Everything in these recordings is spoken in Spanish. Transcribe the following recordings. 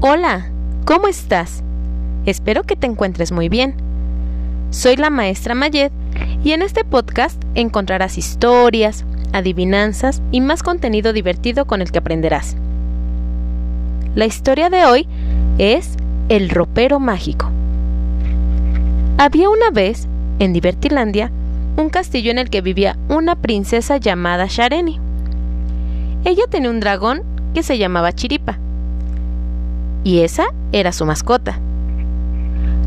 Hola, ¿cómo estás? Espero que te encuentres muy bien. Soy la maestra Mayed y en este podcast encontrarás historias, adivinanzas y más contenido divertido con el que aprenderás. La historia de hoy es El ropero mágico. Había una vez, en Divertilandia, un castillo en el que vivía una princesa llamada Shareni. Ella tenía un dragón que se llamaba Chiripa y esa era su mascota.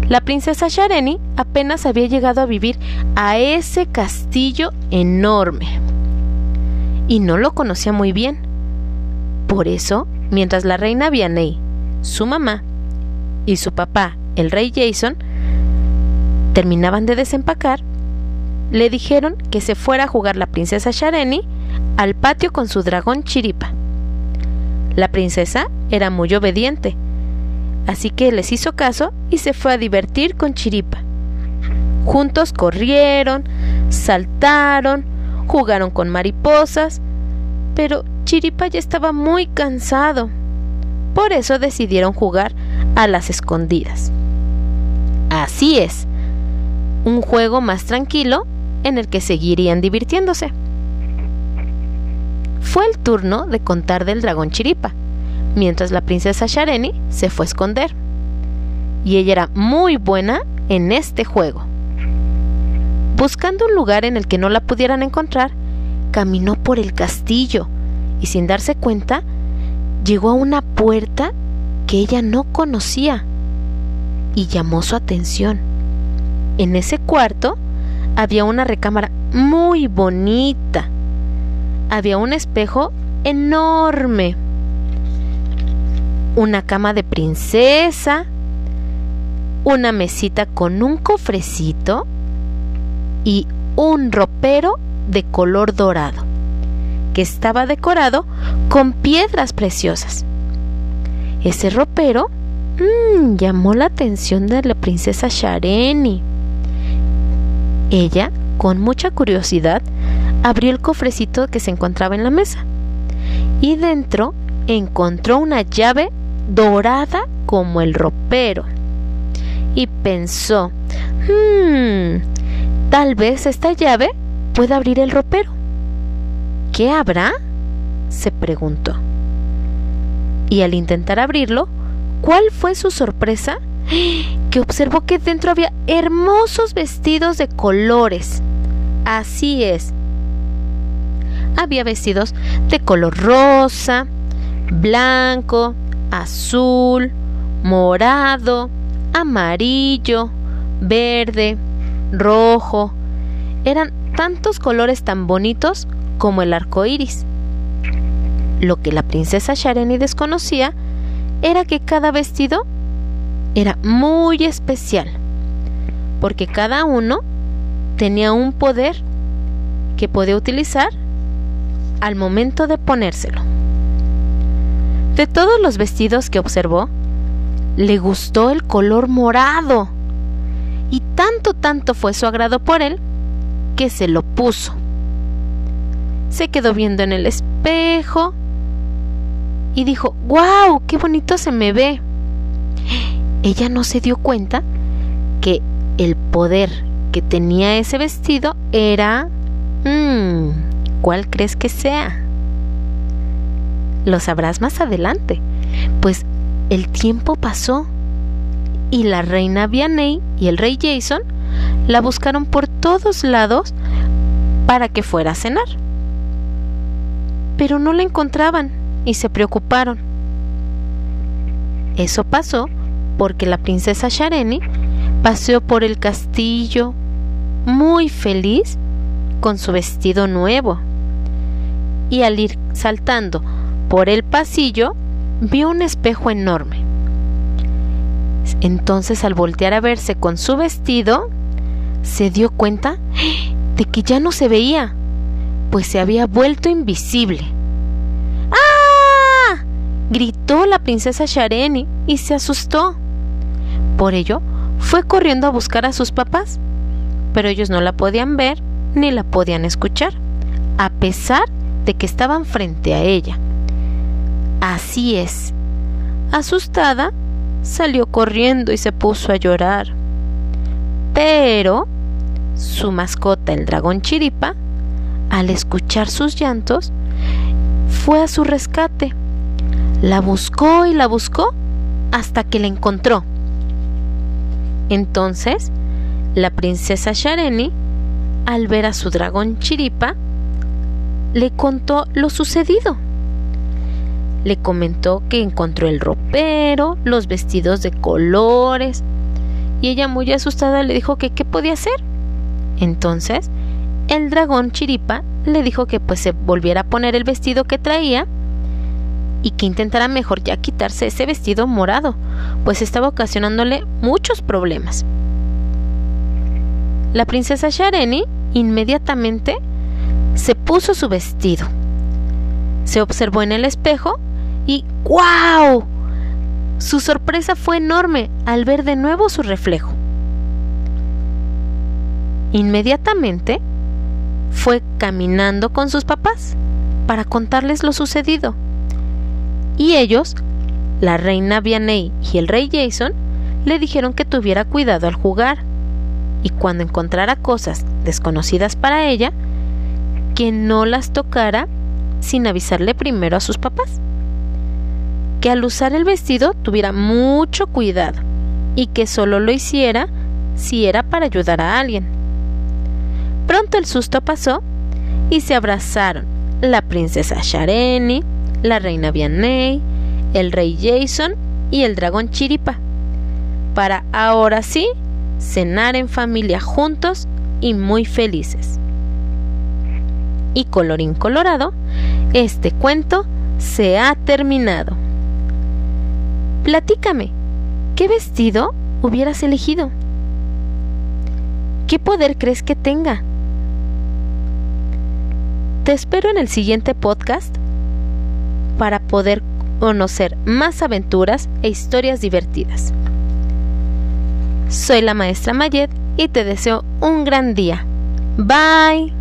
La princesa Shareni apenas había llegado a vivir a ese castillo enorme y no lo conocía muy bien. Por eso, mientras la reina Vianey, su mamá y su papá, el rey Jason, terminaban de desempacar, le dijeron que se fuera a jugar la princesa Shareni al patio con su dragón Chiripa. La princesa era muy obediente, así que les hizo caso y se fue a divertir con Chiripa. Juntos corrieron, saltaron, jugaron con mariposas, pero Chiripa ya estaba muy cansado. Por eso decidieron jugar a las escondidas. Así es, un juego más tranquilo en el que seguirían divirtiéndose fue el turno de contar del dragón Chiripa, mientras la princesa Shareni se fue a esconder. Y ella era muy buena en este juego. Buscando un lugar en el que no la pudieran encontrar, caminó por el castillo y sin darse cuenta, llegó a una puerta que ella no conocía y llamó su atención. En ese cuarto había una recámara muy bonita había un espejo enorme, una cama de princesa, una mesita con un cofrecito y un ropero de color dorado, que estaba decorado con piedras preciosas. Ese ropero mmm, llamó la atención de la princesa Shareni. Ella, con mucha curiosidad, abrió el cofrecito que se encontraba en la mesa y dentro encontró una llave dorada como el ropero. Y pensó, hmm, tal vez esta llave pueda abrir el ropero. ¿Qué habrá? se preguntó. Y al intentar abrirlo, ¿cuál fue su sorpresa? Que observó que dentro había hermosos vestidos de colores. Así es, había vestidos de color rosa, blanco, azul, morado, amarillo, verde, rojo. Eran tantos colores tan bonitos como el arco iris. Lo que la princesa Shareni desconocía era que cada vestido era muy especial, porque cada uno tenía un poder que podía utilizar al momento de ponérselo. De todos los vestidos que observó, le gustó el color morado y tanto tanto fue su agrado por él que se lo puso. Se quedó viendo en el espejo y dijo, ¡Guau! ¡Qué bonito se me ve! Ella no se dio cuenta que el poder que tenía ese vestido era... Mmm, ¿Cuál crees que sea? Lo sabrás más adelante, pues el tiempo pasó y la reina Vianey y el rey Jason la buscaron por todos lados para que fuera a cenar. Pero no la encontraban y se preocuparon. Eso pasó porque la princesa Shareni paseó por el castillo muy feliz con su vestido nuevo y al ir saltando por el pasillo vio un espejo enorme. Entonces al voltear a verse con su vestido, se dio cuenta de que ya no se veía, pues se había vuelto invisible. ¡Ah! gritó la princesa Shareni y se asustó. Por ello, fue corriendo a buscar a sus papás, pero ellos no la podían ver ni la podían escuchar, a pesar de que estaban frente a ella. Así es. Asustada, salió corriendo y se puso a llorar. Pero su mascota, el dragón Chiripa, al escuchar sus llantos, fue a su rescate. La buscó y la buscó hasta que la encontró. Entonces, la princesa Shareni, al ver a su dragón Chiripa, le contó lo sucedido. Le comentó que encontró el ropero, los vestidos de colores, y ella muy asustada le dijo que qué podía hacer. Entonces, el dragón Chiripa le dijo que pues se volviera a poner el vestido que traía y que intentara mejor ya quitarse ese vestido morado, pues estaba ocasionándole muchos problemas. La princesa Shareni inmediatamente se puso su vestido. Se observó en el espejo ¡guau! Su sorpresa fue enorme al ver de nuevo su reflejo. Inmediatamente fue caminando con sus papás para contarles lo sucedido. Y ellos, la reina Vianney y el rey Jason, le dijeron que tuviera cuidado al jugar y cuando encontrara cosas desconocidas para ella, que no las tocara sin avisarle primero a sus papás. Que al usar el vestido tuviera mucho cuidado y que solo lo hiciera si era para ayudar a alguien. Pronto el susto pasó y se abrazaron la princesa Shareni, la reina Vianney, el rey Jason y el dragón Chiripa, para ahora sí cenar en familia juntos y muy felices. Y colorín colorado, este cuento se ha terminado. Platícame, ¿qué vestido hubieras elegido? ¿Qué poder crees que tenga? Te espero en el siguiente podcast para poder conocer más aventuras e historias divertidas. Soy la maestra Mayet y te deseo un gran día. Bye.